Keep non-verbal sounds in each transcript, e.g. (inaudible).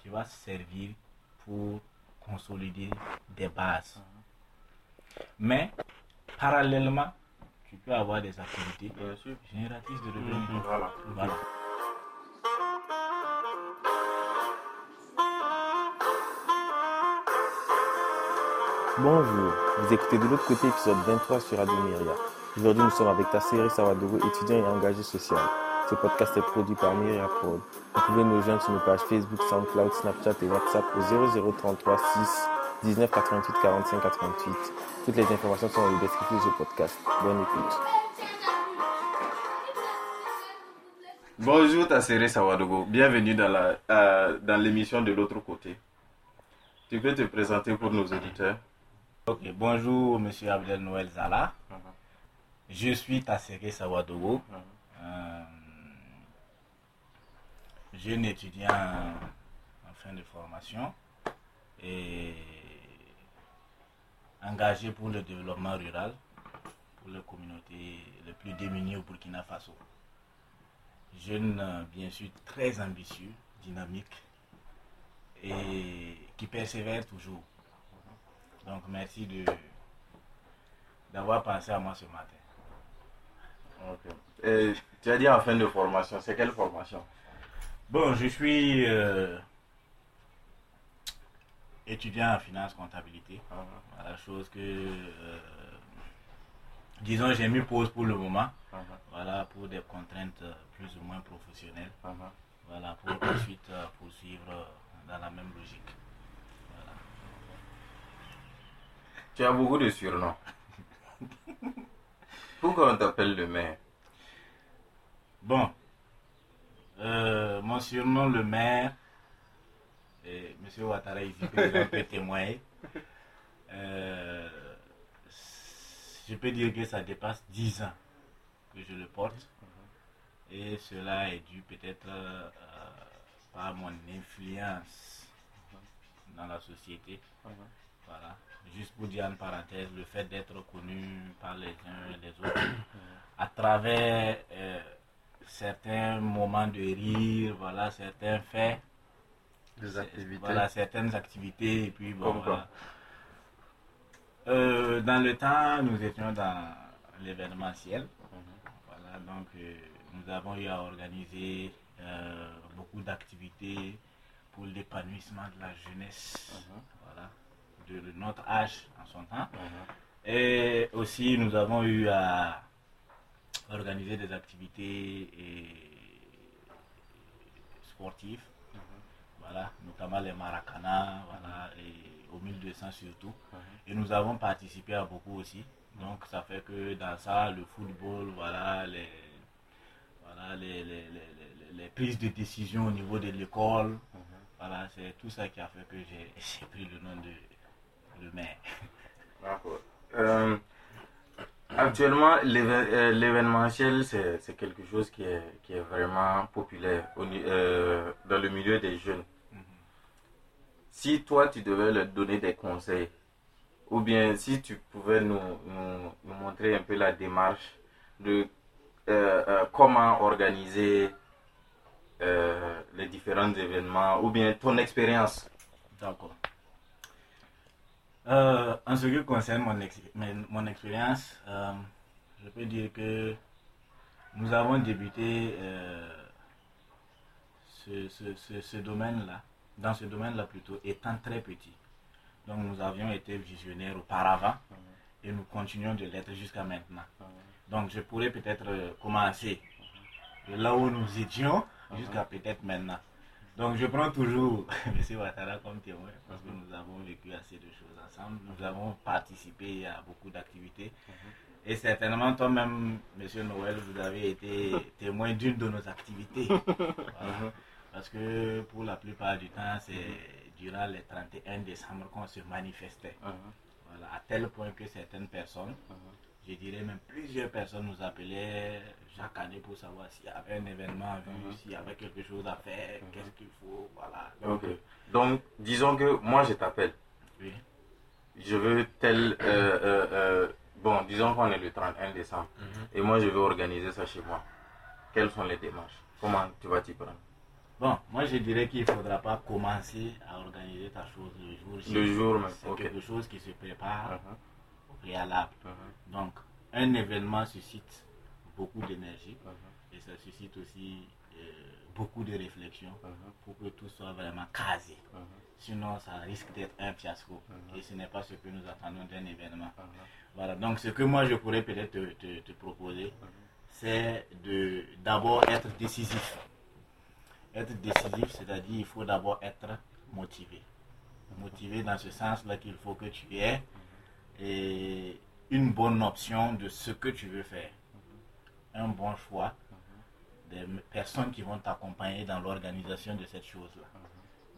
qui va servir pour consolider des bases. Mais, parallèlement, tu peux avoir des activités génératrices de revenus. Voilà. Voilà. Bonjour, vous écoutez de l'autre côté épisode 23 sur Radio Myria. Aujourd'hui, nous sommes avec Tassiri Sawadogo, étudiant et engagé social. Ce podcast est produit par Myria Prod. Vous pouvez nous joindre sur nos pages Facebook, SoundCloud, Snapchat et WhatsApp au 0033 6 19 88 45 88. Toutes les informations sont dans le descriptif de ce podcast. Bonne écoute. Bonjour Tassere Sawadogo, bienvenue dans la euh, dans l'émission de l'autre côté. Tu peux te présenter pour nos auditeurs Ok, bonjour Monsieur Abdel Noël Zala. Je suis Tassere Sawadogo, euh, jeune étudiant en fin de formation et engagé pour le développement rural pour les communautés les plus démunies au Burkina Faso. Jeune, euh, bien sûr, très ambitieux, dynamique et qui persévère toujours. Donc merci de d'avoir pensé à moi ce matin. Ok. Et tu as dit en fin de formation, c'est quelle formation? Bon, je suis euh, étudiant en finance comptabilité. Voilà, chose que euh, disons j'ai mis pause pour le moment. Voilà, pour des contraintes euh, plus ou moins professionnelles. Voilà, pour (coughs) ensuite poursuivre dans la même logique. Voilà. Tu as beaucoup de surnoms. (laughs) Pourquoi on t'appelle le maire? Bon, euh, mon le maire, et Monsieur Ouattara ici peut témoigner. Euh, je peux dire que ça dépasse 10 ans que je le porte. Et cela est dû peut-être euh, par mon influence dans la société. Voilà. Juste pour dire en parenthèse, le fait d'être connu par les uns et les autres à travers euh, certains moments de rire, voilà, certains faits, Des activités. voilà, certaines activités, et puis bon, voilà. Euh, dans le temps, nous étions dans l'événementiel. Voilà, donc euh, nous avons eu à organiser euh, beaucoup d'activités pour l'épanouissement de la jeunesse, voilà, de notre âge en son temps. Et aussi, nous avons eu à organiser des activités et- sportives, voilà, notamment les maracana, voilà, et au 1200 surtout. Et nous avons participé à beaucoup aussi. Donc, ça fait que dans ça, le football, voilà, les, voilà, les, les, les- les- les prises de décision au niveau de l'école, voilà, c'est tout ça qui a fait que j'ai (laughs) j'ai pris le nom de le maire. D'accord. Euh, actuellement, euh, l'événementiel, c'est quelque chose qui est, qui est vraiment populaire au euh, dans le milieu des jeunes. Si toi, tu devais leur donner des conseils, ou bien si tu pouvais nous, nous, nous montrer un peu la démarche de euh, euh, comment organiser les différents événements, ou bien ton expérience. D'accord. Euh, en ce qui concerne mon, ex- mon- expérience, euh, je peux dire que nous avons débuté euh, ce, ce- ce- ce domaine-là, dans ce domaine-là plutôt, étant très petit. Donc nous avions été visionnaires auparavant et nous continuons de l'être jusqu'à maintenant. Donc je pourrais peut-être commencer de là où nous étions jusqu'à peut-être maintenant. Donc je prends toujours (laughs) M. Ouattara comme témoin parce que nous avons vécu assez de choses ensemble. Nous avons participé à beaucoup d'activités. Et certainement toi-même, M. Noël, vous avez été (laughs) témoin d'une de nos activités. Voilà. Parce que pour la plupart du temps, c'est durant les 31 décembre qu'on se manifestait. Voilà, à tel point que certaines personnes, je dirais même plusieurs personnes nous appelaient chaque année pour savoir s'il y avait un événement à vue, s'il y avait quelque chose à faire, qu'est-ce qu'il faut, voilà. Donc. Donc, disons que moi, je t'appelle. oui. je veux tel. euh, euh, euh, bon, disons qu'on est le 31 décembre et moi je veux organiser ça chez moi. Quelles sont les démarches? Comment tu vas t'y prendre? Bon, moi je dirais qu'il ne faudra pas commencer à organiser ta chose le jour. Le jour même, C'est ok. quelque chose qui se prépare Mhm, préalable. mhm, Donc, un événement suscite beaucoup d'énergie mhm, et ça suscite aussi euh, beaucoup de réflexion mhm, pour que tout soit vraiment casé. Sinon, ça risque d'être un fiasco. Et ce n'est pas ce que nous attendons d'un événement. Voilà. Donc, ce que moi, je pourrais peut-être te, te- te proposer, c'est de d'abord être décisif. Être décisif, c'est-à-dire il faut d'abord être motivé. Motivé dans ce sens-là qu'il faut que tu aies et une bonne option de ce que tu veux faire. Un bon choix des personnes qui vont t'accompagner dans l'organisation de cette chose-là.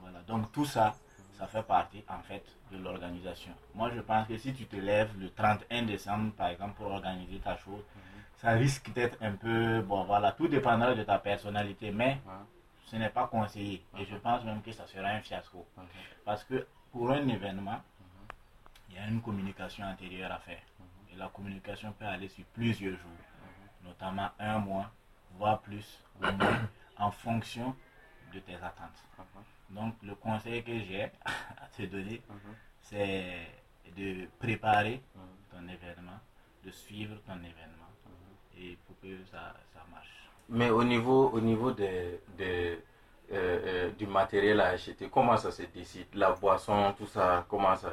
Voilà. Donc tout ça, ça fait partie en fait de l'organisation. Moi je pense que si tu te lèves le 31 décembre par exemple pour organiser ta chose, ça risque d'être un peu, bon voilà, tout dépendra de ta personnalité, mais ce n'est pas conseillé. Et je pense même que ça sera un fiasco. Parce que pour un événement, il y a une communication antérieure à faire. Et la communication peut aller sur plusieurs jours, notamment un mois, voire plus, ou moins, en fonction de tes attentes. Donc le conseil que j'ai à te donner, c'est de préparer ton événement, de suivre ton événement, et pour que ça, ça marche. Mais au niveau, au niveau des, des, euh, euh, du matériel à acheter, comment ça se décide? La boisson, tout ça, comment ça?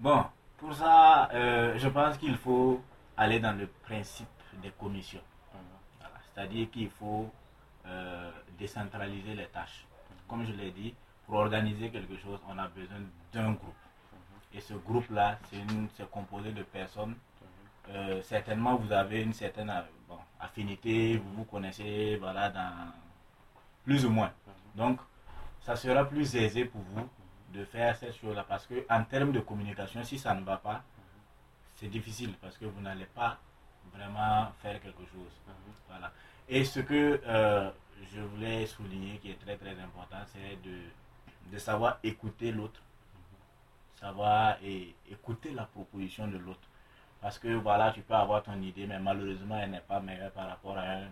Bon, pour ça, euh, je pense qu'il faut aller dans le principe des commissions. C'est-à-dire qu'il faut euh, décentraliser les tâches. Comme je l'ai dit, pour organiser quelque chose, on a besoin d'un groupe. Et ce groupe-là, c'est composé de personnes. Euh, certainement, vous avez une certaine affinité, vous vous connaissez, voilà, dans plus ou moins. Donc, ça sera plus aisé pour vous de faire cette chose-là parce que en termes de communication, si ça ne va pas, c'est difficile parce que vous n'allez pas vraiment faire quelque chose. Voilà. Et ce que euh, je voulais souligner qui est très très important, c'est de, de savoir écouter l'autre, savoir et écouter la proposition de l'autre. Parce que voilà, tu peux avoir ton idée, mais malheureusement, elle n'est pas meilleure par rapport à un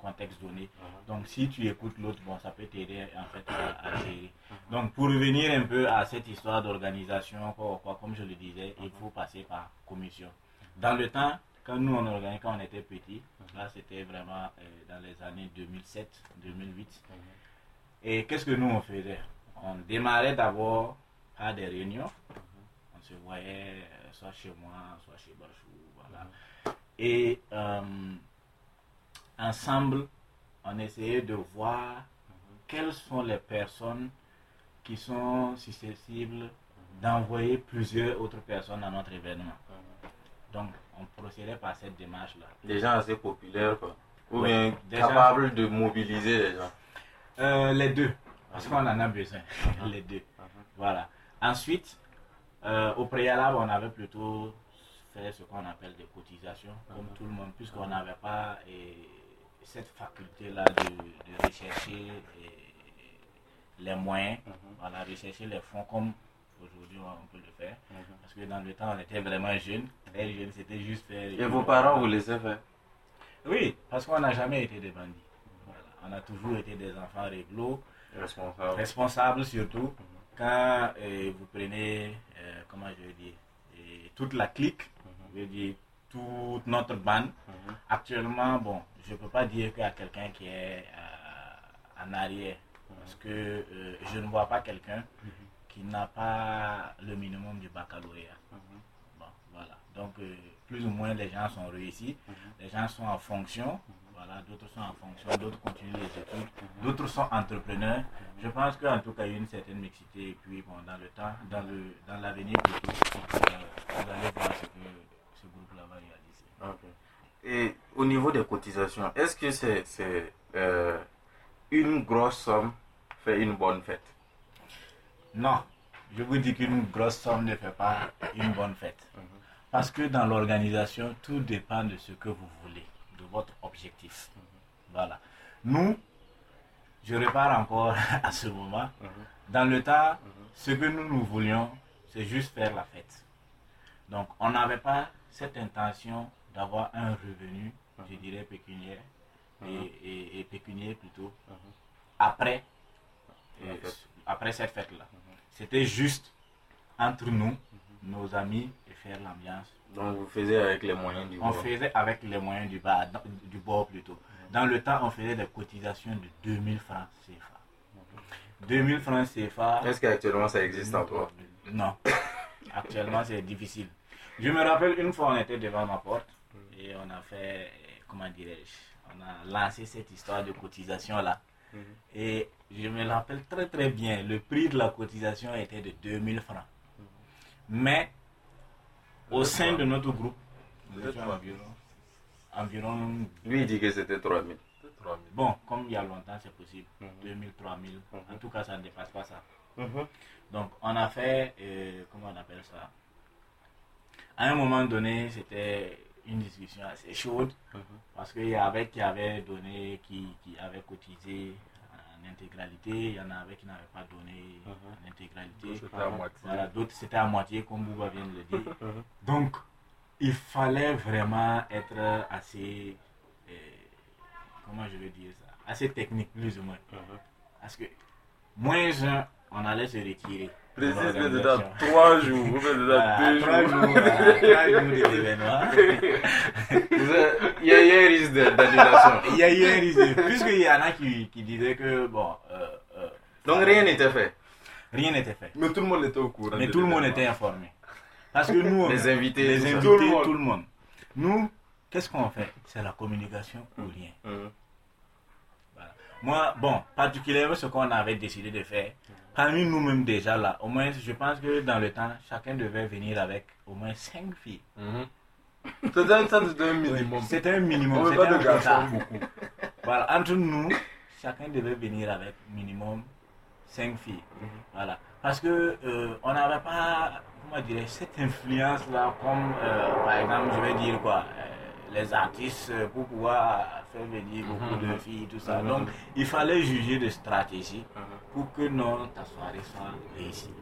contexte donné. Donc si tu écoutes l'autre, bon, ça peut t'aider en fait à, à gérer. Donc pour revenir un peu à cette histoire d'organisation, quoi, quoi, comme je le disais, il faut passer par commission. Dans le temps, quand nous on organisait, quand on était petit, là c'était vraiment euh, dans les années 2007, 2008. Et qu'est-ce que nous on faisait? On démarrait d'abord par des réunions. On se voyait euh, soit chez moi, soit chez Bachou, voilà. Et euh, ensemble, on essayait de voir quelles sont les personnes qui sont susceptibles d'envoyer plusieurs autres personnes à notre événement. Donc, on procédait par cette démarche-là. Des gens assez populaires, quoi. Ou Oui, bien gens- capables de mobiliser les gens. Euh, les deux, parce qu'on en a besoin, (laughs) les deux. Voilà. Ensuite, euh, au préalable, on avait plutôt fait ce qu'on appelle des cotisations, comme tout le monde, puisqu'on n'avait pas cette faculté-là de, de rechercher eh, les moyens, voilà, rechercher les fonds comme aujourd'hui on peut le faire. Parce que dans le temps, on était vraiment jeunes, très jeunes, c'était juste faire. Et vos parents vous laissaient faire Oui, parce qu'on n'a jamais été des bandits. Voilà. On a toujours été des enfants réglo, Responsables. responsables surtout. Quand euh, vous prenez, euh, comment je veux dire, euh, toute la clique, je veux dire, toute notre bande, Mhm. actuellement, bon, je ne peux pas dire qu'il y a quelqu'un qui est euh, en arrière. Parce que euh, je ne vois pas quelqu'un qui n'a pas le minimum du baccalauréat. Bon, voilà. Donc, euh, plus ou moins, les gens sont réussis. Les gens sont en fonction. Voilà, d'autres sont en fonction, d'autres continuent les études, d'autres sont entrepreneurs. Je pense qu'en tout cas, il y a une certaine mixité. Et puis, bon, dans le temps, dans le dans l'avenir vous allez voir ce que ce groupe-là va réaliser. Et au niveau des cotisations, est-ce que c'est euh, une grosse somme fait une bonne fête? Non, je vous dis qu'une grosse somme ne fait pas une bonne fête. Parce que dans l'organisation, tout dépend de ce que vous voulez, de votre objectif. Voilà. Nous, je repars encore (laughs) à ce moment. Dans le temps, ce que nous, nous voulions, c'est juste faire la fête. Donc, on n'avait pas cette intention d'avoir un revenu, je dirais pécuniaire, et, et- et pécuniaire plutôt, après, La euh, après cette fête-là. C'était juste entre nous, nos amis, et faire l'ambiance. Donc vous faisiez avec les moyens du On bord. faisait avec les moyens du, bar, dans- du bord plutôt. Dans le temps, on faisait des cotisations de 2000 francs CFA. 2000 francs CFA. Est-ce qu'actuellement ça existe encore Non. (coughs) Actuellement, c'est difficile. Je me rappelle une fois, on était devant ma porte et on a fait, comment dirais-je, on a lancé cette histoire de cotisation-là. Mhm. Et je me rappelle très très bien, le prix de la cotisation était de 2000 francs. Mais au sein de notre groupe, nous étions environ, environ Lui il dit que c'était 3000. Bon, comme il y a longtemps, c'est possible. Mhm. 2000, 3000. Mhm. En tout cas, ça ne dépasse pas ça. Donc, on a fait, euh, comment on appelle ça? À un moment donné, c'était une discussion assez chaude Mhm. parce qu'il y avait qui avait donné, qui, qui avait cotisé en intégralité, il y en avait qui n'avaient pas donné Mhm. en intégralité. C'était à moitié. Voilà, d'autres c'était à moitié, comme Bouba vient de le dire. Mhm. Donc, il fallait vraiment être assez, euh, comment je vais dire ça, assez technique plus ou moins. Parce que moins un, on allait se retirer. De Précise, mais l'organisation. dans trois jours, vous déjà Voilà, deux trois jours. voilà, trois jours de Il y, a a un risque de- d'annulation. Il y a eu un risque, puisqu'il y en a qui, qui disaient que, bon, euh, euh, Donc rien n'était fait. rien n'était fait. Mais tout le monde était au courant. Mais de tout le monde était informé. Parce que nous, Les invités. les tout ça. invités, Tout le monde. tout le monde. Nous, qu'est-ce qu'on fait? C'est la communication ou rien. Mhm. Moi, bon, particulièrement ce qu'on avait décidé de faire, parmi nous-mêmes déjà là, au moins, je pense que dans le temps, chacun devait venir avec au moins 5 filles. Mhm. C'était un, ça, c'était un minimum. C'était un minimum, c'était un beaucoup. Voilà, entre nous, chacun devait venir avec minimum 5 filles. Mhm. Voilà. Parce que euh, on n'avait pas, comment dirais cette influence-là, comme euh, par exemple, je vais dire quoi, euh, les artistes euh, pour pouvoir faire venir beaucoup Mhm. de filles, tout ça. Mhm. Donc, il fallait juger de stratégie Mhm. pour que non, ta soirée soit réussie.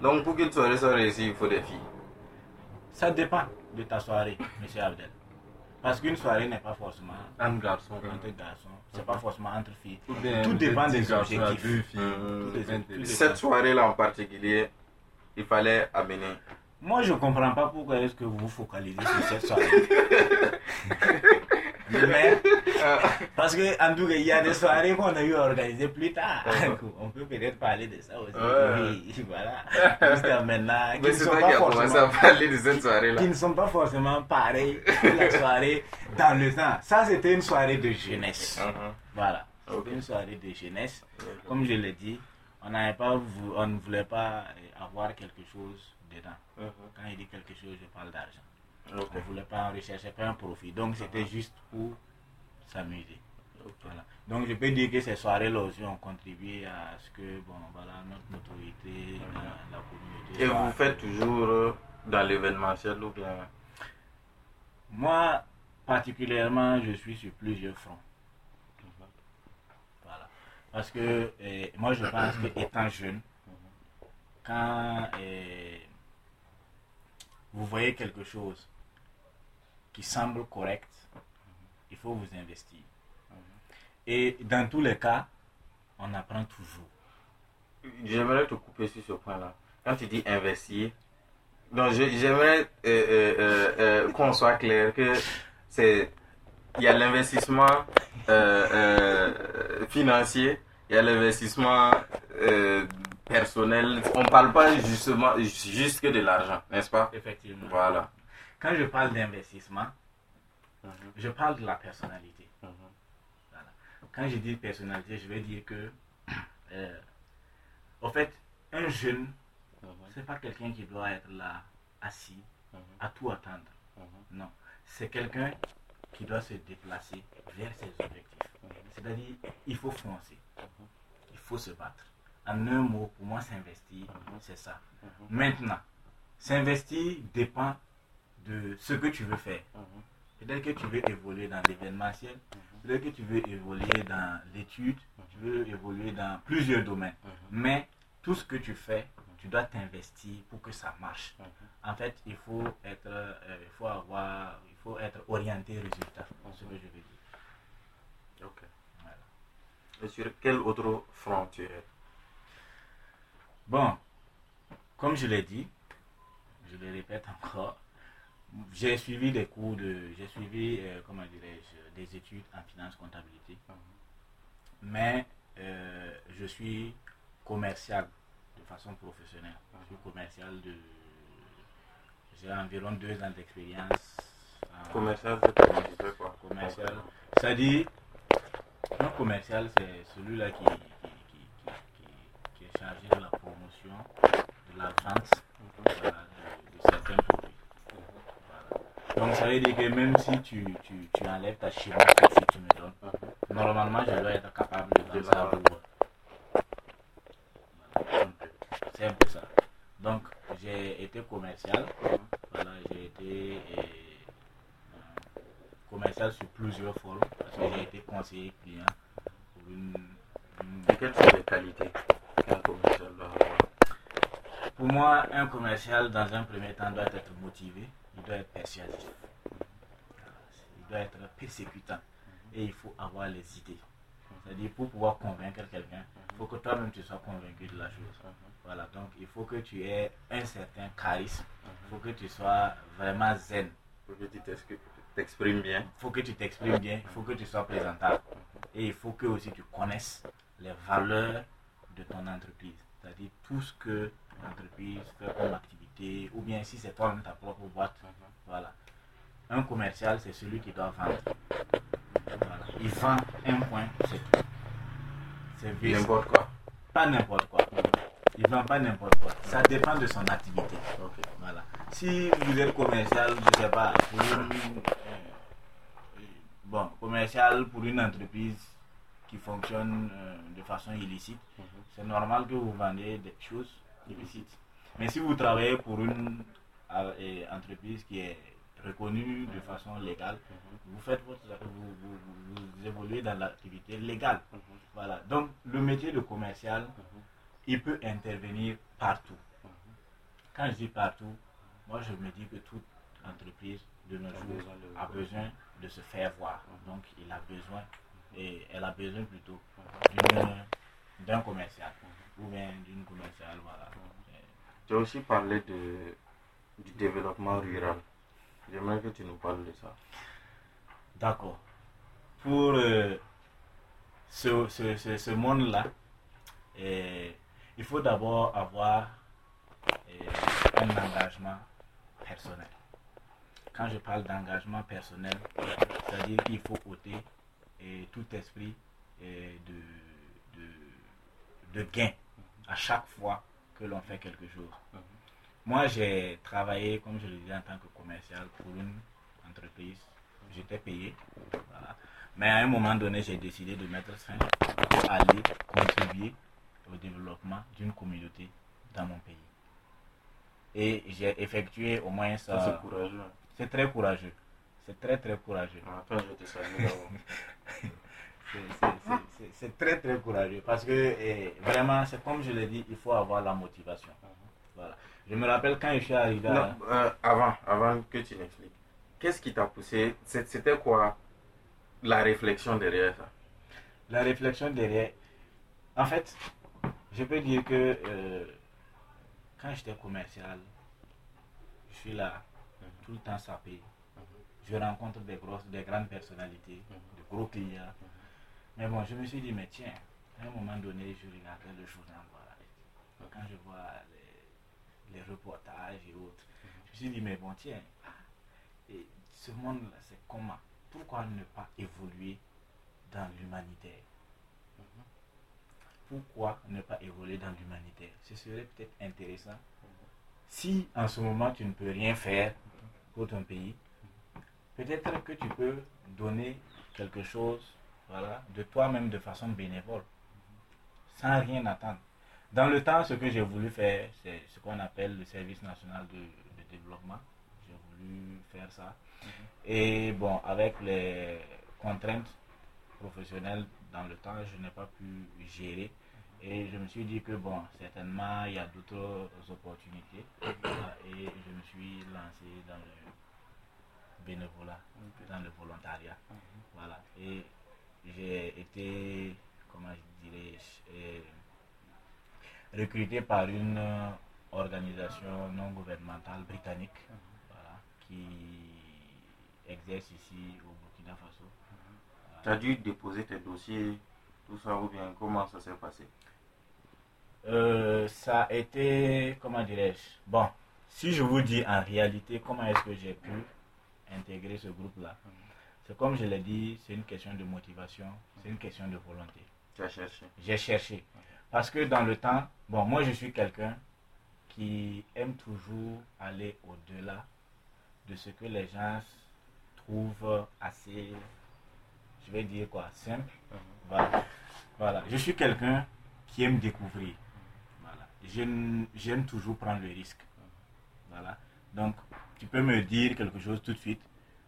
Donc pour qu'une soirée soit réussie, il faut des filles. Ça dépend de ta soirée, (coughs) monsieur Abdel. Parce qu'une soirée n'est pas forcément Un garçon. entre garçons, c'est pas forcément entre filles. Bien Tout dépend des garçons objectifs. deux filles. Tout tout est- Cette soirée-là en particulier, il fallait amener. Moi, je comprends pas pourquoi est-ce que vous vous focalisez sur cette soirée. (laughs) Mais, parce que, en tout cas, il y a des soirées qu'on a eu à organiser plus tard. (laughs) On peut peut-être parler de ça aussi. Oui, voilà. Jusqu'à maintenant. qui Mais ne c'est sont toi pas qui commencé forcément- à parler de cette soirée-là. qui ne sont pas forcément pareils que la soirée dans le temps. Ça, c'était une soirée de jeunesse. Mhm. Voilà. C'était une soirée de jeunesse. Comme je l'ai dit, on, n'avait pas on ne voulait pas euh, avoir quelque chose dedans. Mhm. Quand il dit quelque chose, je parle d'argent. On ne voulait pas, on recherchait pas un profit. Donc, c'était juste pour s'amuser. Voilà. Donc, je peux dire que ces soirées-là aussi ont contribué à ce que, bon, voilà, notre notoriété dans la communauté. Et vous faites toujours euh, dans l'événementiel ou bien? Moi, particulièrement, je suis sur plusieurs fronts. Voilà. Parce que euh, moi, je pense que étant jeune, quand euh, vous voyez quelque chose qui semble correct, il faut vous investir. Et dans tous les cas, on apprend toujours. J'aimerais te couper sur ce point-là. Quand tu dis investir, donc j'aimerais euh, euh, euh, qu'on soit clair que c'est il y a l'investissement financier, il y a l'investissement personnel. On parle pas justement juste que de l'argent, n'est-ce pas? Effectivement. Voilà. Quand je parle d'investissement, Mhm. je parle de la personnalité. Mhm. Quand je dis personnalité, je vais dire que, (clears throat) euh, au fait, un jeune, Mhm. c'est pas quelqu'un qui doit être là, assis, Mhm. à tout attendre. Non. C'est quelqu'un qui doit se déplacer vers ses objectifs. C'est-à-dire, il faut foncer. Il faut se battre. En un mot, pour moi, s'investir, c'est ça. Maintenant, s'investir dépend de ce que tu veux faire. Mhm. Peut-être que tu veux évoluer dans l'événementiel, peut-être que tu veux évoluer dans l'étude, tu veux évoluer dans plusieurs domaines. Mais tout ce que tu fais, tu dois t'investir pour que ça marche. En fait, il faut être, euh, il faut avoir, il faut être orienté résultat. C'est ce que je veux dire. Ok. Voilà. Et sur quel autre front tu es Bon, comme je l'ai dit, je le répète encore, j'ai suivi des cours de. J'ai suivi, euh, comment dirais-je, des études en finance comptabilité. Mais euh, je suis commercial de façon professionnelle. Je suis commercial de. J'ai environ deux ans d'expérience. en- Commercial, c'est quoi? commercial. C'est-à-dire, un commercial, c'est celui-là qui, chargé de la promotion, de la vente de, certains produits. Donc, ça veut dire que même si tu, tu, tu enlèves ta chimie que tu me donnes, normalement, je dois être capable de vendre ça. Voilà. C'est un peu ça. Donc, j'ai été commercial. Voilà, j'ai été euh, commercial sur plusieurs formes parce que j'ai été conseiller client pour une, une- quelles sont les qualités? Qu'un commercial doit avoir Pour moi, un commercial, dans un premier temps, doit être motivé, il doit être persuasif, il doit être persécutant et il faut avoir les idées. C'est-à-dire, pour pouvoir convaincre quelqu'un, il faut que toi-même tu sois convaincu de la chose. Voilà, donc il faut que tu aies un certain charisme, il faut que tu sois vraiment zen, Pour que tu t'exprimes- t'exprimes bien. il faut que tu t'exprimes bien, il faut que tu sois présentable. Et il faut que aussi tu connaisses les valeurs de ton entreprise. C'est-à-dire tout ce que l'entreprise fait comme activité, ou bien si c'est toi-même ta propre boîte. Voilà. Un commercial, c'est celui qui doit vendre. Voilà. Il vend un point, c'est tout. Service, N'importe quoi. pas n'importe quoi. Il vend pas n'importe quoi. Ça dépend de son activité. Voilà. Si vous êtes commercial, je sais pas, pour une, euh, bon, commercial pour une entreprise qui fonctionne euh, de façon illicite, c'est normal que vous vendez des choses illicites. Mais si vous travaillez pour une euh, entreprise qui est reconnue de façon légale, vous faites votre, vous, vous, évoluez dans l'activité légale. Voilà. Donc le métier de commercial, il peut intervenir partout. Quand je dis partout, moi je me dis que toute entreprise de nos jours a besoin de se faire voir. Donc il a besoin, et elle a besoin plutôt d'une- d'un commercial ou bien d'une commerciale. Voilà. Tu as aussi parlé de, du développement rural. J'aimerais que tu nous parles de ça. D'accord. Pour euh, ce, ce, ce, ce monde-là, euh, il faut d'abord avoir euh, un engagement personnel. Quand je parle d'engagement personnel, c'est-à-dire qu'il faut ôter euh, tout esprit de, de, de gain à chaque fois que l'on fait quelque chose. Moi, j'ai travaillé, comme je le disais, en tant que commercial pour une entreprise. J'étais payé. voilà. Mais à un moment donné, j'ai décidé de mettre fin pour aller contribuer au développement d'une communauté dans mon pays. Et j'ai effectué au moins ça. C'est courageux. C'est très courageux. C'est très très courageux. Ah, Attends, je te salue. (laughs) C'est- très très courageux parce que eh, vraiment, c'est comme je l'ai dit, il faut avoir la motivation. Voilà. Je me rappelle quand je suis arrivé à... Euh, avant, avant que tu m'expliques, qu'est-ce qui t'a poussé? C'était quoi la réflexion derrière ça? La réflexion derrière. En fait, je peux dire que euh, quand j'étais commercial, je suis là, tout le temps sapé. Je rencontre des grosses, des grandes personnalités, de gros clients. Mais bon, je me suis dit, mais tiens, à un moment donné, je regardais le journal, voilà. Quand je vois les, les reportages et autres, je me suis dit, mais bon, tiens, ah, et ce monde-là, c'est comment? Pourquoi ne pas évoluer dans l'humanitaire? Pourquoi ne pas évoluer dans l'humanitaire? Ce serait peut-être intéressant si en ce moment tu ne peux rien faire pour ton pays. Peut-être que tu peux donner quelque chose voilà, de toi-même de façon bénévole, sans rien attendre. Dans le temps, ce que j'ai voulu faire, c'est ce qu'on appelle le service national de, de développement. J'ai voulu faire ça. Et bon, avec les contraintes professionnelles dans le temps, je n'ai pas pu gérer. Et je me suis dit que bon, certainement, il y a d'autres opportunités. Et je me suis lancé dans le bénévolat, dans le volontariat. Voilà. Et j'ai été, comment je dirais, euh, recruté par une euh, organisation non gouvernementale britannique voilà, qui exerce ici au Burkina Faso. Tu as dû déposer tes dossiers, tout ça, ou bien comment ça s'est passé? Euh, ça a été, comment dirais-je, bon, si je vous dis en réalité comment est-ce que j'ai pu intégrer ce groupe-là, c'est comme je l'ai dit, c'est une question de motivation, c'est une question de volonté. As cherché. J'ai cherché. Parce que dans le temps, bon, moi je suis quelqu'un qui aime toujours aller au-delà de ce que les gens trouvent assez, je vais dire quoi, simple. Voilà. voilà. Je suis quelqu'un qui aime découvrir. Voilà. J'aime j'aime toujours prendre le risque. Voilà. Donc, tu peux me dire quelque chose tout de suite.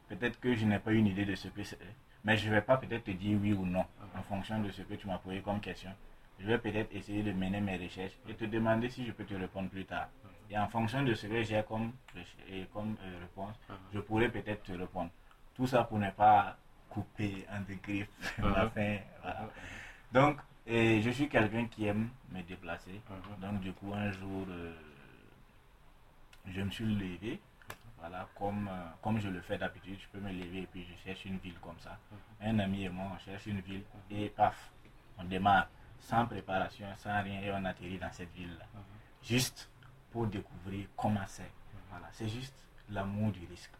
Peut-être que je n'ai pas une idée de ce que c'est. Mais je ne vais pas peut-être te dire oui ou non en fonction de ce que tu m'as posé comme question. Je vais peut-être essayer de mener mes recherches et te demander si je peux te répondre plus tard. Et en fonction de ce que j'ai comme, comme euh, réponse, je pourrais peut-être te répondre. Tout ça pour ne pas couper en deux griffes (laughs) ma fin. Voilà. Donc, et je suis quelqu'un qui aime me déplacer. Donc, du coup, un jour, euh, je me suis levé. Voilà, comme, euh, comme je le fais d'habitude, je peux me lever et puis je cherche une ville comme ça. Un ami et moi, on cherche une ville et paf, on démarre sans préparation, sans rien et on atterrit dans cette ville-là. Juste pour découvrir comment c'est. Voilà, c'est juste l'amour du risque.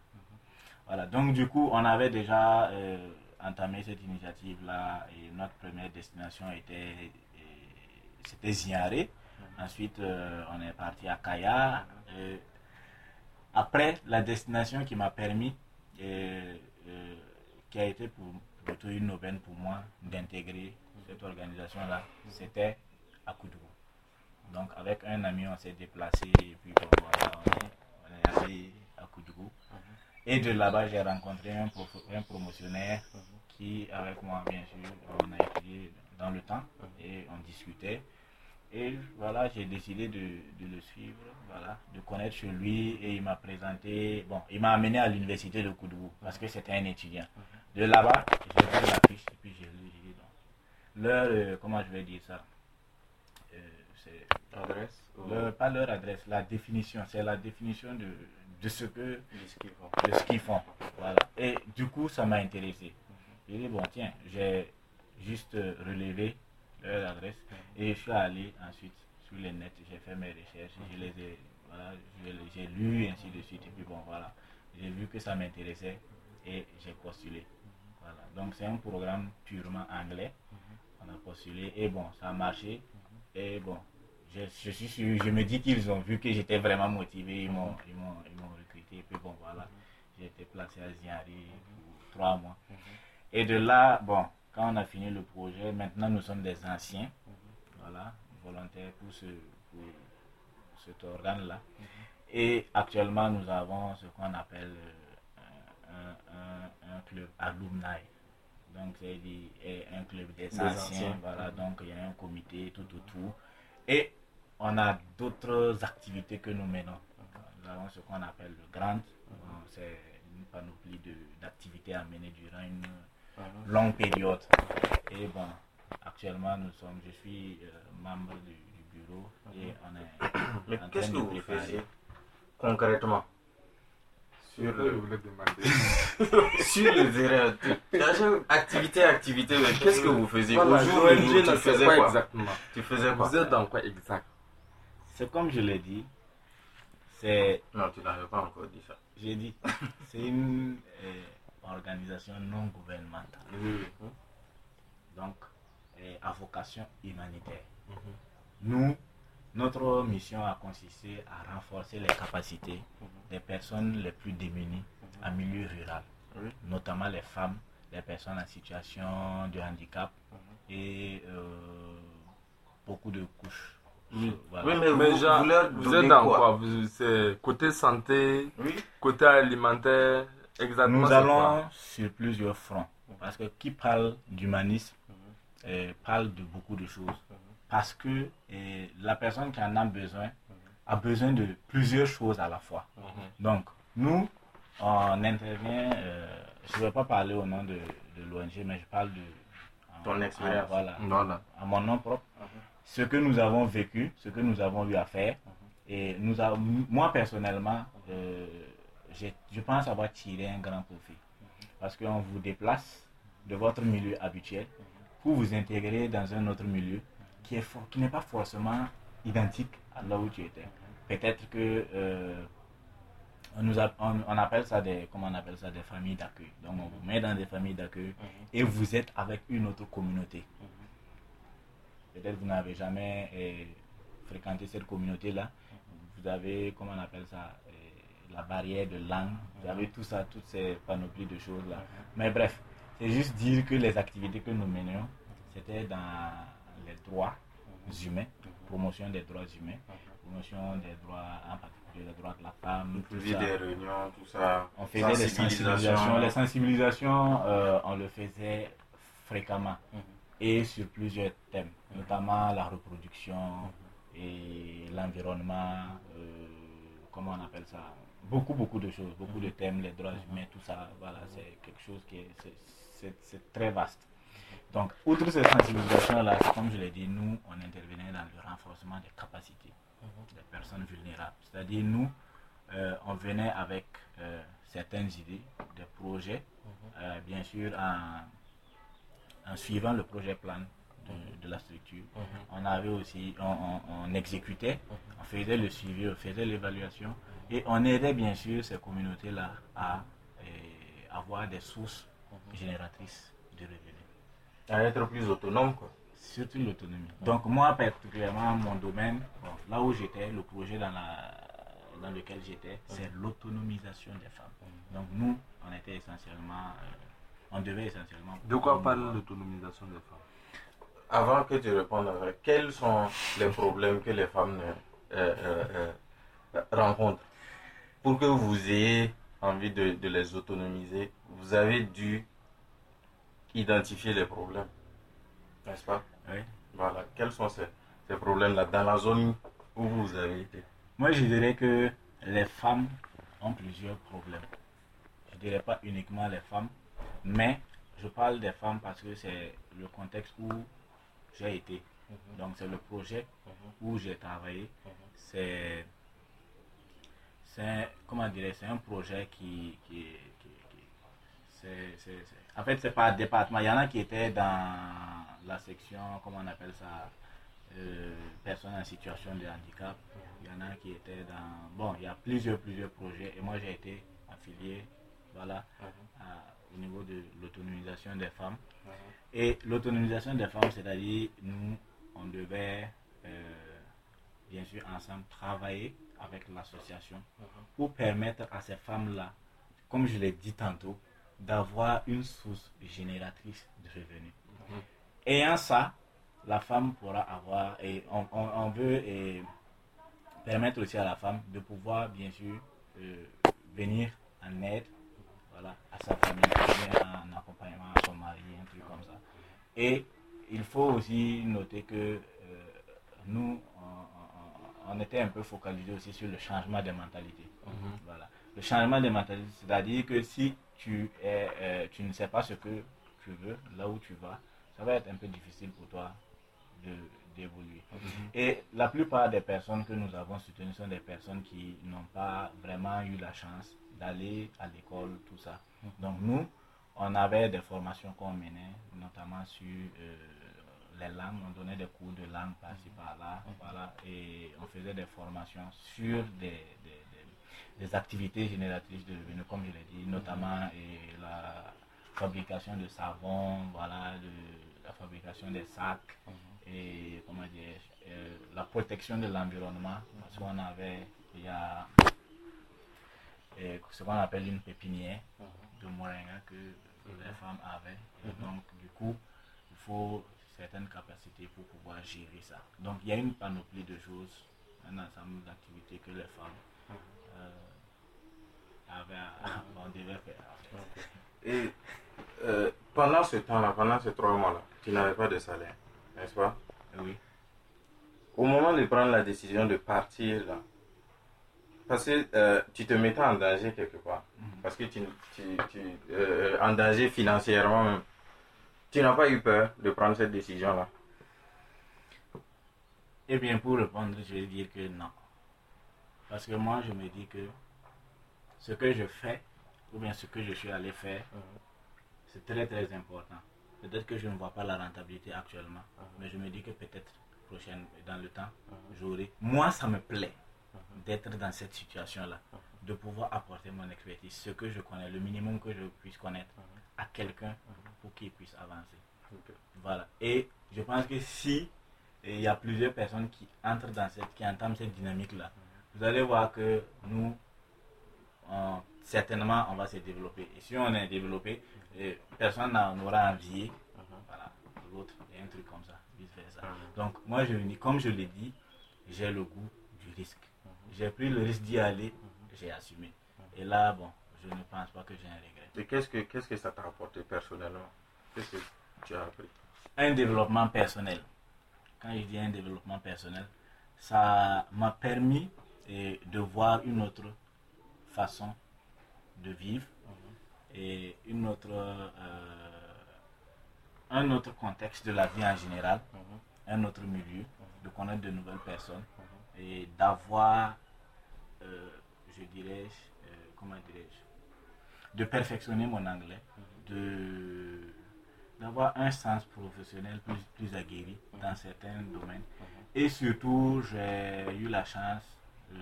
Voilà, donc du coup, on avait déjà euh, entamé cette initiative-là et notre première destination était euh, c'était Ziaré. Ensuite, euh, on est parti à Kaya. Euh, après, la destination qui m'a permis, euh, euh, qui a été pour, plutôt une aubaine pour moi d'intégrer cette organisation-là, c'était à Koudougou. Donc, avec un ami, on s'est déplacé et puis bon, voilà, on est, allé à Koudougou. Et de là-bas, j'ai rencontré un, prof- un promotionnaire qui, avec moi, bien sûr, on a étudié dans le temps et on discutait. Et voilà, j'ai décidé de, de le suivre, voilà, de connaître chez lui et il m'a présenté, bon, il m'a amené à l'université de Koudougou parce que c'était un étudiant. De là-bas, j'ai pris la fiche et puis j'ai lu, j'ai dit non. Leur, euh, comment je vais dire ça Euh, c'est Adresse ou pas leur adresse, la définition, c'est la définition de, de ce que de ce qu'ils font de ce qu'ils font. Voilà. Et du coup, ça m'a intéressé. J'ai dit, bon, tiens, j'ai juste euh, relevé leur adresse et je suis allé ensuite sur les nets, j'ai fait mes recherches, je les ai, voilà, j'ai lu ainsi de suite. Et puis bon, voilà, j'ai vu que ça m'intéressait et j'ai postulé. Voilà. Donc, c'est un programme purement anglais. On a postulé et bon, ça a marché. Et bon, je, je suis je me dis qu'ils ont vu que j'étais vraiment motivé, ils m'ont, ils m'ont recruté. Et puis bon, voilà, j'ai été placé à Ziari pour trois mois. Et de là, bon, quand on a fini le projet, maintenant nous sommes des anciens, voilà, volontaires pour, ce, pour cet organe-là. Et actuellement, nous avons ce qu'on appelle euh, un, un- un club alumni. Donc, c'est un club des, Des anciens, anciens. voilà, donc il y a un comité, tout autour. Et on a d'autres activités que nous menons. Nous avons ce qu'on appelle le Grand. Bon, C'est une panoplie d'activités à mener durant une longue période. Et bon, actuellement, nous sommes, je suis euh, membre du, du bureau et on est Mais qu'est-ce que vous faisiez concrètement. Sur Je le, voulais demander. sur le tu- à chaque Activité, activité, mais qu'est-ce que vous faisiez? Voilà, Au jour le tu faisais quoi quoi? exactement? Tu faisais quoi? Vous êtes dans quoi exact? C'est comme je l'ai dit, c'est, Non, tu n'avais pas encore dit ça. j'ai dit, (laughs) c'est une euh, organisation non gouvernementale. donc euh, à vocation humanitaire. Nous, notre mission a consisté à renforcer les capacités des personnes les plus démunies en milieu rural, notamment les femmes, les personnes en situation de handicap et euh, beaucoup de couches. Voilà. Oui, mais, Mais vous, vous êtes dans quoi, côté santé, Oui. côté alimentaire, exactement Nous allons sur plusieurs fronts. Parce que qui parle d'humanisme euh, parle de beaucoup de choses. Parce que euh, la personne qui en a besoin a besoin de plusieurs choses à la fois. Donc, nous, on intervient, euh, je ne vais pas parler au nom de, de l'ONG, mais je parle de, ton expérience. voilà, Voilà. à mon nom propre, Mhm. ce que nous avons vécu, ce que nous avons eu à faire. Et nous avons, moi personnellement, euh, je pense avoir tiré un grand profit. Parce qu'on vous déplace de votre milieu habituel pour vous intégrer dans un autre milieu qui n'est pas forcément identique à là où tu étais. Peut-être que euh, on, nous on, on appelle ça des comment on appelle ça des familles d'accueil. Donc on vous met dans des familles d'accueil et vous êtes avec une autre communauté. Peut-être vous n'avez jamais euh, fréquenté cette communauté-là. Vous avez, comment on appelle ça, la barrière de langue. Vous avez tout ça, toutes ces panoplies de choses-là. Mais bref, c'est juste dire que les activités que nous menions, c'était dans les droits humains, promotion des droits humains, promotion des droits, en particulier des droits de la femme, tout ça. des réunions, tout ça. On faisait des sensibilisations. Les sensibilisations, euh, on le faisait fréquemment Mhm. et sur plusieurs thèmes, notamment la reproduction et l'environnement, euh, comment on appelle ça? Beaucoup, beaucoup de choses, beaucoup de thèmes, les droits humains, tout ça, voilà, c'est quelque chose qui est, c'est- c'est- très vaste. Donc, outre ces sensibilisations-là, comme je l'ai dit, nous, on intervenait dans le renforcement des capacités des personnes vulnérables. C'est-à-dire, nous, euh, on venait avec euh, certaines idées, des projets, euh, bien sûr, en, en suivant le projet plan de, de la structure. On avait aussi, on, on- on exécutait, on faisait le suivi, on faisait l'évaluation et on aidait bien sûr ces communautés-là à euh, avoir des sources génératrices de revenus À être plus autonome, quoi. surtout l'autonomie. Donc moi particulièrement mon domaine, bon, là où j'étais, le projet dans, la, dans lequel j'étais, c'est l'autonomisation des femmes. Donc nous, on était essentiellement, euh, on devait essentiellement... De quoi parle l'autonomisation des femmes? Avant que tu répondes, euh, quels sont les problèmes que les femmes euh, euh, euh, euh, rencontrent? Pour que vous ayez envie de, de les autonomiser, vous avez dû identifier les problèmes, n'est-ce pas? Oui. Voilà. Quels sont ces, ces problèmes-là? Dans la zone où vous avez été Moi, je dirais que les femmes ont plusieurs problèmes. Je dirais pas uniquement les femmes, mais je parle des femmes parce que c'est le contexte où j'ai été. Donc, c'est le projet où j'ai travaillé. C'est, c'est, comment dire, c'est un projet qui, qui, qui- qui- c'est, c'est- c'est- en fait, c'est pas un département. Il y en a qui étaient dans la section, comment on appelle ça, euh, personnes en situation de handicap. Il y en a qui étaient dans. Bon, il y a plusieurs, plusieurs projets. Et moi, j'ai été affilié, voilà, à- au niveau de l'autonomisation des femmes. Et l'autonomisation des femmes, c'est-à-dire, nous, on devait, euh, bien sûr, ensemble travailler avec l'association pour permettre à ces femmes-là, comme je l'ai dit tantôt, d'avoir une source génératrice de revenus. Ayant ça, la femme pourra avoir, et on, on- on veut et permettre aussi à la femme de pouvoir, bien sûr, euh, venir en aide voilà, à sa famille, en accompagnement à son mari, un truc comme ça. Et il faut aussi noter que euh, nous, on, était un peu focalisé aussi sur le changement des mentalités. Voilà. Le changement des mentalités, c'est-à-dire que si tu, es, euh, tu ne sais pas ce que tu veux, là où tu vas, ça va être un peu difficile pour toi de d'évoluer. Et la plupart des personnes que nous avons soutenues sont des personnes qui n'ont pas vraiment eu la chance d'aller à l'école, tout ça. Donc nous, on avait des formations qu'on menait, notamment sur euh, les langues, on donnait des cours de langue par-ci par-là, voilà, et on faisait des formations sur des, des- des- des activités génératrices de revenus, comme je l'ai dit, notamment et la fabrication de savon, voilà, de- la fabrication des sacs, et comment dire, euh, la protection de l'environnement, parce qu'on avait, il y a euh, ce qu'on appelle une pépinière de moringa que les femmes avaient. Et donc, du coup, il faut certaines capacités pour pouvoir gérer ça. Donc, il y a une panoplie de choses, un ensemble d'activités que les femmes euh, avaient, à- (laughs) on devait faire. Et euh, pendant ce temps-là, pendant ces trois mois-là, tu n'avais pas de salaire, n'est-ce pas? Oui. Au moment de prendre la décision de partir là, parce que euh, tu te mettais en danger quelque part, parce que tu, tu, tu, en danger financièrement même. Tu n'as pas eu peur de prendre cette décision-là? Eh bien, pour répondre, je vais dire que non. Parce que moi, je me dis que ce que je fais, ou bien ce que je suis allé faire, c'est très très important. Peut-être que je ne vois pas la rentabilité actuellement, mais je me dis que peut-être prochaine, dans le temps, j'aurai. Moi, ça me plaît d'être dans cette situation-là, de pouvoir apporter mon expertise, ce que je connais, le minimum que je puisse connaître à quelqu'un pour qu'il puisse avancer. Voilà. Et je pense que si il y a plusieurs personnes qui entrent dans cette, qui entament cette dynamique-là, vous allez voir que nous, on- certainement, on va se développer. Et si on est développé, eh, personne n'en aura envié. Voilà, l'autre, et un truc comme ça, vice versa. Donc, moi, je comme je l'ai dit, j'ai le goût du risque. J'ai pris le risque d'y aller, j'ai assumé. Et là, bon, je ne pense pas que j'ai un regret. Et qu'est-ce que, qu'est-ce que ça t'a apporté personnellement? Qu'est-ce que tu as appris? Un développement personnel. Quand je dis un développement personnel, ça m'a permis eh, de voir une autre façon de vivre et une autre, euh, un autre contexte de la vie en général, un autre milieu, de connaître de nouvelles personnes et d'avoir, euh, je dirais, euh, comment dirais-je, de perfectionner mon anglais, de d'avoir un sens professionnel plus, plus aguerri dans certains domaines. Et surtout, j'ai eu la chance euh,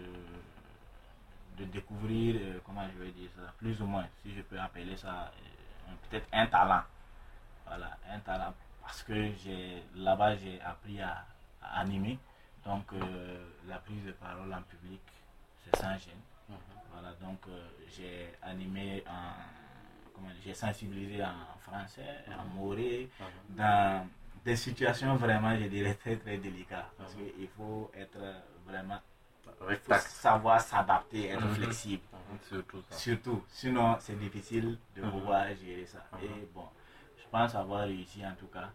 de découvrir, euh, comment je vais dire ça, plus ou moins, si je peux appeler ça, euh, peut-être un talent. Voilà, un talent. Parce que j'ai là-bas, j'ai appris à, à animer. Donc, euh, la prise de parole en public, c'est sans gêne. Voilà, donc euh, j'ai animé en. J'ai sensibilisé en français, en moré, dans des situations vraiment, je dirais, très très délicates. Parce qu'il faut être vraiment. Il faut tact. savoir s'adapter, être Mhm. flexible. Surtout ça. Surtout, sinon c'est difficile de Mhm. pouvoir gérer ça. Mhm. Et bon, je pense avoir réussi en tout cas.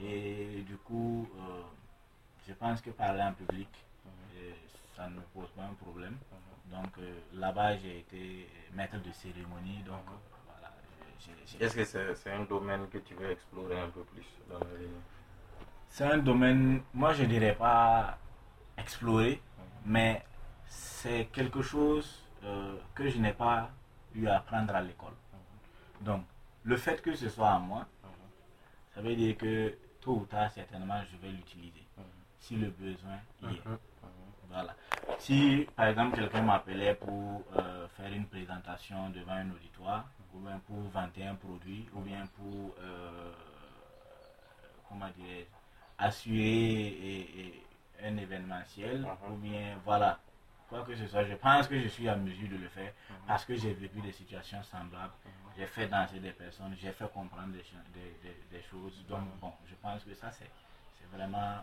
Et du coup, euh, je pense que parler en public, euh, ça ne me pose pas un problème. Donc euh, là-bas, j'ai été maître de cérémonie. Donc euh, voilà, Est-ce que c'est, un domaine que tu veux explorer un peu plus dans l'avenir c'est un domaine, moi je dirais pas explorer, mais c'est quelque chose euh, que je n'ai pas eu à apprendre à l'école. Donc, le fait que ce soit à moi, ça veut dire que tôt ou tard, certainement, je vais l'utiliser. Si le besoin y est. Voilà. Si, par exemple, quelqu'un m'appelait pour euh, faire une présentation devant un auditoire, ou bien pour vanter un produit, ou bien pour, euh, comment dirais assurer et- et un événementiel, Mhm. ou bien, voilà, quoi que ce soit, je pense que je suis à mesure de le faire parce que j'ai vécu des situations semblables, j'ai fait danser des personnes, j'ai fait comprendre des, des, des- des choses. Donc, bon, je pense que ça, c'est c'est vraiment.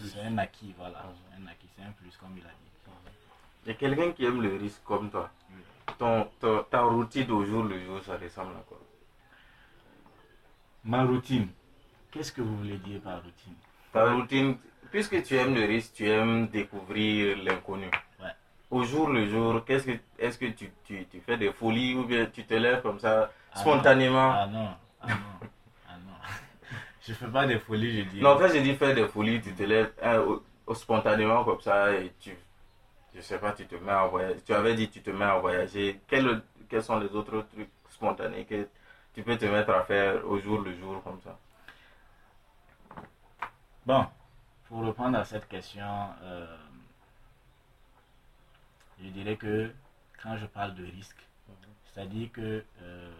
C'est- un acquis, voilà. C'est un acquis, c'est un plus, comme il a dit. Et quelqu'un qui aime le risque comme toi, ton, ton- ta routine au jour le jour, ça ressemble à quoi? Ma routine. Qu'est-ce que vous voulez dire par routine? Ta routine, puisque tu aimes le risque, tu aimes découvrir l'inconnu. Ouais. Au jour le jour, qu'est-ce que, est-ce que tu, tu, tu fais des folies ou bien tu te lèves comme ça Ah spontanément? Non, ah non, ah non. (laughs) Je fais pas des folies, je dis. Non, quand je dis faire des folies, tu te lèves hein, spontanément comme ça et tu, je sais pas, tu te mets à voyager. Tu avais dit tu te mets à voyager. Quels, quels sont les autres trucs spontanés que tu peux te mettre à faire au jour le jour comme ça? Bon, pour répondre à cette question, euh, je dirais que quand je parle de risque, c'est-à-dire que euh,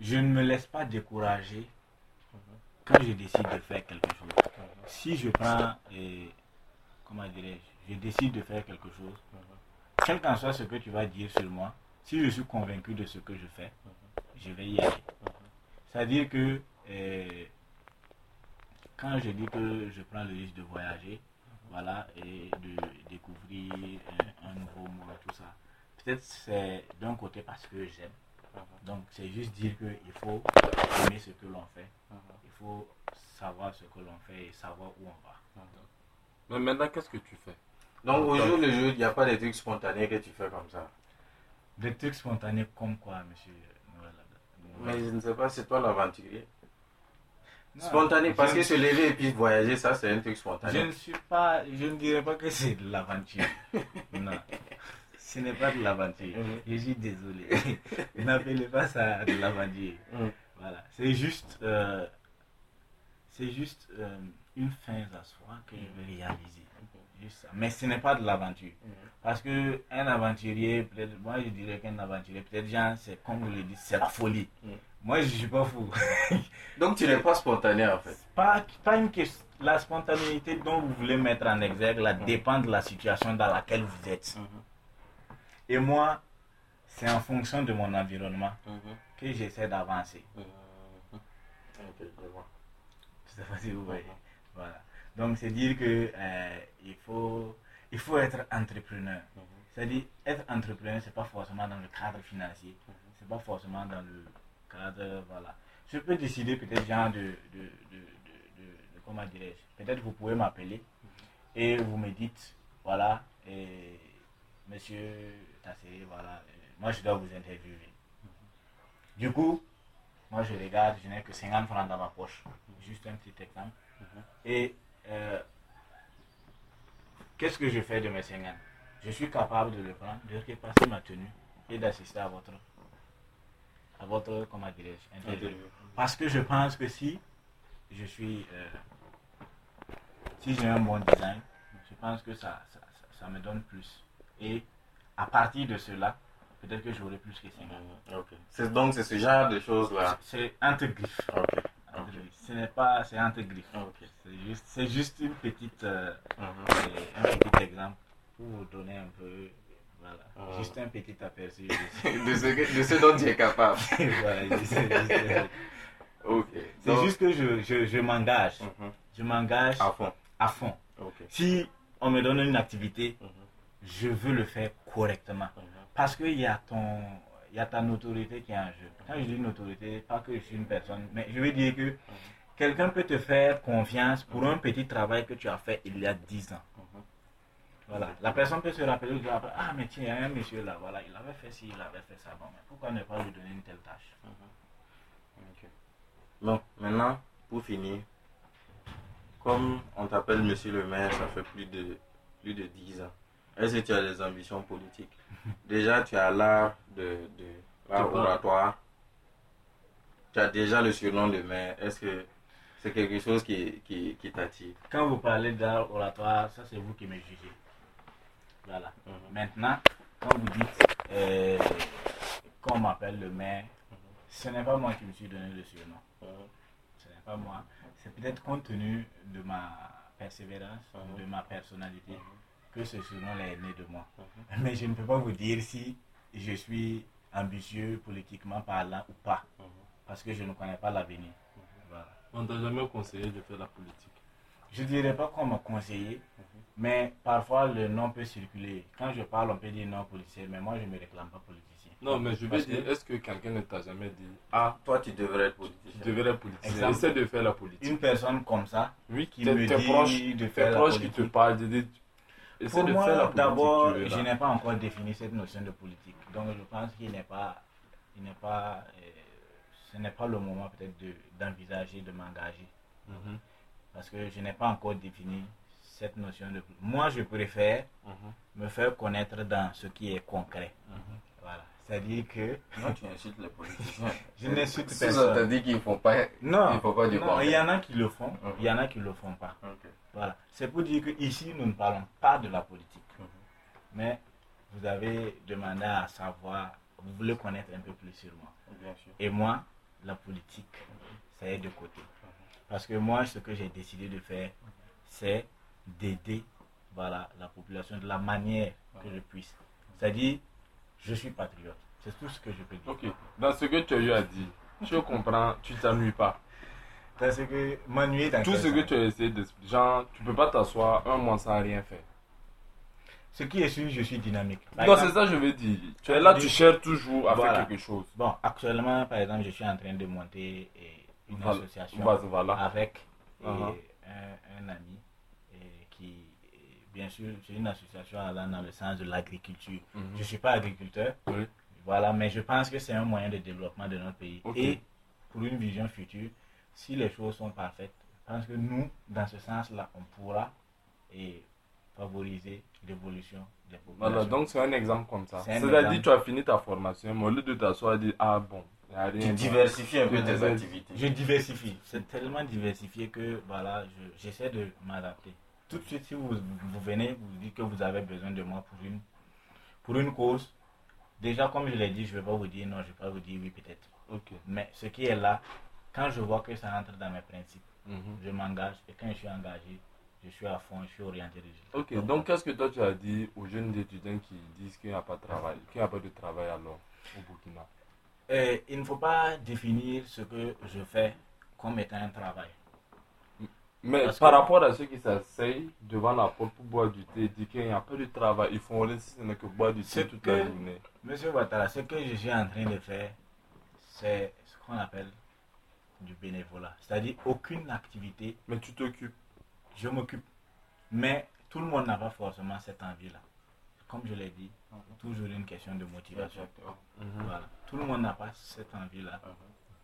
je ne me laisse pas décourager quand je décide de faire quelque chose. Si je prends, et, comment dirais-je, je décide de faire quelque chose, quel qu'en soit ce que tu vas dire sur moi, si je suis convaincu de ce que je fais, je vais y aller. C'est-à-dire que euh, quand je dis que je prends le risque de voyager, voilà, et de découvrir un, un nouveau monde, tout ça, peut-être c'est d'un côté parce que j'aime. Donc c'est juste dire qu'il faut aimer ce que l'on fait. Il faut savoir ce que l'on fait et savoir où on va. Mais maintenant, qu'est-ce que tu fais? Donc au jour le jour, il n'y a pas des trucs spontanés que tu fais comme ça? Des trucs spontanés comme quoi, monsieur Mais je ne sais pas, c'est toi l'aventurier. Non, Spontané, parce je que se lever et puis voyager, ça c'est un truc Je spontané. ne suis pas, je ne dirais pas que c'est de l'aventure. (laughs) non, ce n'est pas de l'aventure. Mhm. Je suis désolé. (laughs) N'appelez pas ça de l'aventure. Mhm. Voilà, c'est juste, euh, c'est juste euh, une fin à soi que je veux réaliser. Juste ça. Mais ce n'est pas de l'aventure. Parce que un aventurier, peut-être, moi je dirais qu'un aventurier, peut-être, genre, c'est comme vous le dites, c'est la folie. Mhm. Moi je suis pas fou. (laughs) Donc tu n'es pas spontané en fait. pas, pas une question. La spontanéité dont vous voulez mettre en exergue là, dépend de la situation dans laquelle vous êtes. Et moi, c'est en fonction de mon environnement que j'essaie d'avancer. Je sais pas si vous voyez. Voilà. Donc, c'est dire que euh, il, faut, il faut être entrepreneur. C'est-à-dire, être entrepreneur, c'est pas forcément dans le cadre financier. C'est pas forcément dans le cadre. Voilà. Je peux décider peut-être, genre, de, de, de- de- comment dirais-je Peut-être vous pouvez m'appeler et vous me dites, voilà, et, monsieur Voilà, euh, moi je dois vous interviewer. Du coup, moi je regarde, je n'ai que 50 francs dans ma poche. Juste un petit exemple. Et euh, qu'est-ce que je fais de mes 50 Je suis capable de le prendre, de repasser ma tenue et d'assister à votre, à votre, comment dirais-je, interview. Interview. Parce que je pense que si je suis, euh, si j'ai un bon design, je pense que ça, ça, ça- ça me donne plus. Et à partir de cela, peut-être que j'aurai plus que 50. Ok. C'est donc c'est ce genre de choses là. C'est entre griffes. Ok. Entre griffes. Ce n'est pas, c'est entre griffes. C'est juste, c'est juste une petite, euh, Mhm. euh, un petit exemple pour vous donner un peu, voilà, Ah. juste un petit aperçu. de- (laughs) de, ce, que- de ce dont tu es capable. (laughs) voilà. C'est juste que je, je, je m'engage. Mhm. Je m'engage À fond. à fond. Si on me donne une activité. Je veux le faire correctement. Mhm. Parce qu'il y a ton, il y a ta notoriété qui est en jeu. Quand je dis notoriété, pas que je suis une personne, mais je veux dire que quelqu'un peut te faire confiance pour un petit travail que tu as fait il y a 10 ans. Mhm. Voilà. La personne peut se rappeler, ah mais tiens, il y a un monsieur là, voilà, il avait fait ci, il avait fait ça, bon, mais pourquoi ne pas lui donner une telle tâche? Ok. Bon, maintenant, pour finir, comme on t'appelle monsieur le maire, ça fait plus de, plus de 10 ans. Est-ce que tu as des ambitions politiques? Déjà, tu as l'art de, de l'art oratoire. Tu as déjà le surnom de maire. Est-ce que c'est quelque chose qui, qui, qui t'attire? Quand vous parlez d'art oratoire, ça c'est vous qui me jugez. Voilà. Maintenant, quand vous dites euh, qu'on m'appelle le maire, ce n'est pas moi qui me suis donné le surnom. Ce n'est pas moi. C'est peut-être compte tenu de ma persévérance, Mhm. de ma personnalité, que ce surnom est né de moi. Mais je ne peux pas vous dire si je suis ambitieux politiquement parlant ou pas, parce que je ne connais pas l'avenir. Voilà. On t'a jamais conseillé de faire la politique. Je ne dirais pas qu'on m'a conseillé, mais parfois le nom peut circuler. Quand je parle, on peut dire non policier, mais moi je ne me réclame pas politicien. Non, mais je veux Parce dire, que est-ce que quelqu'un ne t'a jamais dit Ah, Toi, tu devrais être tu politicien. devrais être politicien Exemple. Essaie de faire la politique. Une personne comme ça, Oui, qui tes, me dit proches, de tes faire la proches qui te politique. parlent, de dire Pour moi, d'abord, je n'ai pas encore défini cette notion de politique. Donc, je pense qu'il n'est pas, il n'est pas, euh, ce n'est pas le moment peut-être de- d'envisager de m'engager. Mhm, Parce que je n'ai pas encore défini cette notion de Moi, je préfère mhm, me faire connaître dans ce qui est concret. mhm. C'est-à-dire que Non, tu insultes les politiciens. (laughs) je n'insulte Ça personne. t'a dit qu'il ne faut pas. Non, Il faut pas dire non, il y en a qui le font, il y en a qui ne le font pas. Voilà. C'est pour dire qu'ici, nous ne parlons pas de la politique. Mais vous avez demandé à savoir, vous voulez connaître un peu plus sur moi. Bien sûr. Et moi, la politique, ça est de côté. Parce que moi, ce que j'ai décidé de faire, c'est d'aider voilà, la population de la manière que je puisse. C'est-à-dire, je suis patriote. C'est tout ce que je peux dire. Ok, dans ce que tu as eu à dire, je (laughs) comprends, tu t'ennuies pas. Parce que m'ennuyer dans Tout ce que tu as essayé d'expliquer, genre, tu peux pas t'asseoir un mois sans rien faire. Ce qui est sûr, je suis dynamique. Par Non, c'est ça que je veux dire. Tu es là, tu cherches toujours à Voilà. faire quelque chose. Bon, actuellement, par exemple, je suis en train de monter eh, une association Voilà, voilà. avec eh, Uh-huh. un, un ami bien sûr, c'est une association allant dans le sens de l'agriculture. Mhm. Je ne suis pas agriculteur, Oui. Voilà, mais je pense que c'est un moyen de développement de notre pays. Ok. Et pour une vision future, si les choses sont parfaites, je pense que nous, dans ce sens-là, on pourra et favoriser l'évolution des populations. Voilà, donc c'est un exemple comme ça. C'est-à-dire, tu as fini ta formation, mais au lieu de t'asseoir et dire, ah bon, il n'y a rien. Tu diversifies un peu tes activités. Je diversifie. C'est tellement diversifié que voilà, je- j'essaie de m'adapter. Tout de suite, si vous, vous venez, vous dites que vous avez besoin de moi pour une, pour une cause, déjà, comme je l'ai dit, je ne vais pas vous dire non, je ne vais pas vous dire oui, peut-être. Ok. Mais ce qui est là, quand je vois que ça rentre dans mes principes, Mhm. je m'engage et quand je suis engagé, je suis à fond, je suis orienté résultat. Ok, donc qu'est-ce que toi tu as dit aux jeunes étudiants qui disent qu'il n'y a pas de travail, qu'il n'y a pas de travail alors au Burkina? Euh, il ne faut pas définir ce que je fais comme étant un travail. Mais Parce par que- rapport à ceux qui s'asseyent devant la porte pour boire du thé disent qu'il n'y a pas de travail, ils font rien si ce n'est que boire du thé toute que- la journée. Monsieur Ouattara, ce que je suis en train de faire, c'est ce qu'on appelle du bénévolat. C'est-à-dire aucune activité, Mais tu t'occupes. je m'occupe. Mais tout le monde n'a pas forcément cette envie-là. Comme je l'ai dit, toujours une question de motivation. Voilà. Tout le monde n'a pas cette envie-là.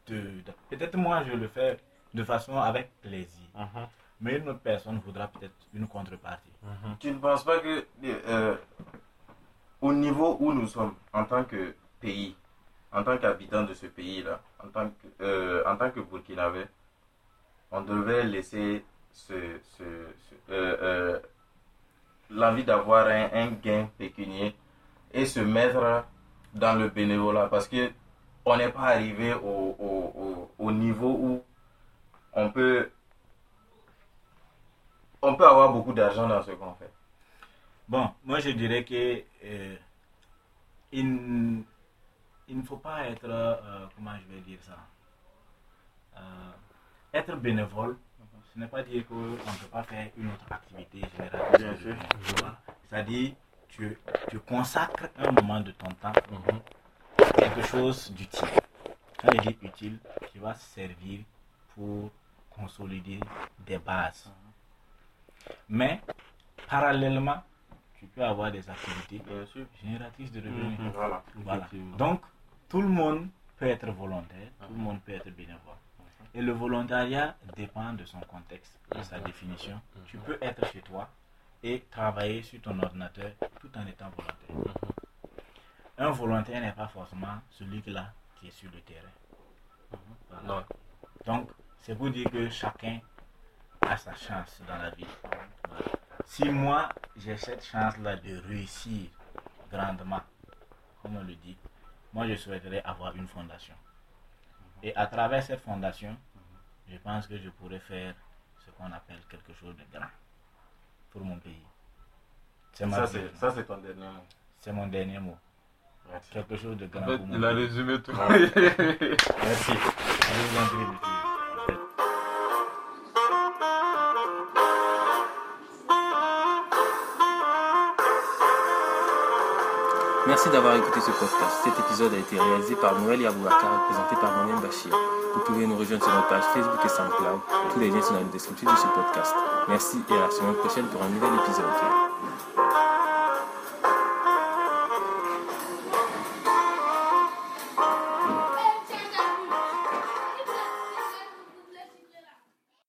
De, de- Peut-être moi, je le fais de façon avec plaisir. Mhm. Mais une autre personne voudra peut-être une contrepartie. Mhm. Tu ne penses pas que euh, au niveau où nous sommes en tant que pays, en tant qu'habitant de ce pays-là, en tant que euh, en tant que Burkinabé, on devait laisser ce, ce- ce- euh, euh, l'envie d'avoir un, un gain pécunier et se mettre dans le bénévolat parce que on n'est pas arrivé au, au- au- au niveau où on peut on peut avoir beaucoup d'argent dans ce qu'on fait. Bon, moi je dirais que euh, il, il ne faut pas être, euh, comment je vais dire ça, Euh, être bénévole, ce n'est pas dire qu'on ne peut pas faire une autre activité générale. C'est-à-dire, tu, tu consacres un moment de ton temps Mhm. à quelque chose d'utile. Quand je dis utile, qui va servir pour consolider des bases. Mais, parallèlement, tu peux avoir des activités génératrices de revenus. Mhm. Voilà. Donc, tout le monde peut être volontaire, tout le monde peut être bénévole. Et le volontariat dépend de son contexte, de sa définition. Tu peux être chez toi et travailler sur ton ordinateur tout en étant volontaire. Un volontaire n'est pas forcément celui-là qui est sur le terrain. Voilà. Donc, c'est pour dire que chacun a sa chance dans la vie. Si moi, j'ai cette chance-là de réussir grandement, comme on le dit, moi, je souhaiterais avoir une fondation. Et à travers cette fondation, je pense que je pourrais faire ce qu'on appelle quelque chose de grand pour mon pays. C'est ma Ça, c'est, ça, c'est ton dernier mot. C'est mon dernier mot. Merci. Quelque chose de grand En fait, pour mon il a pays. résumé tout. Merci. Je vous Merci d'avoir écouté ce podcast. Cet épisode a été réalisé par Noël Yaboubakar et présenté par moi-même Bachir. Vous pouvez nous rejoindre sur notre page Facebook et SoundCloud. Tous les liens sont dans le descriptif de ce podcast. Merci et à la semaine prochaine pour un nouvel épisode.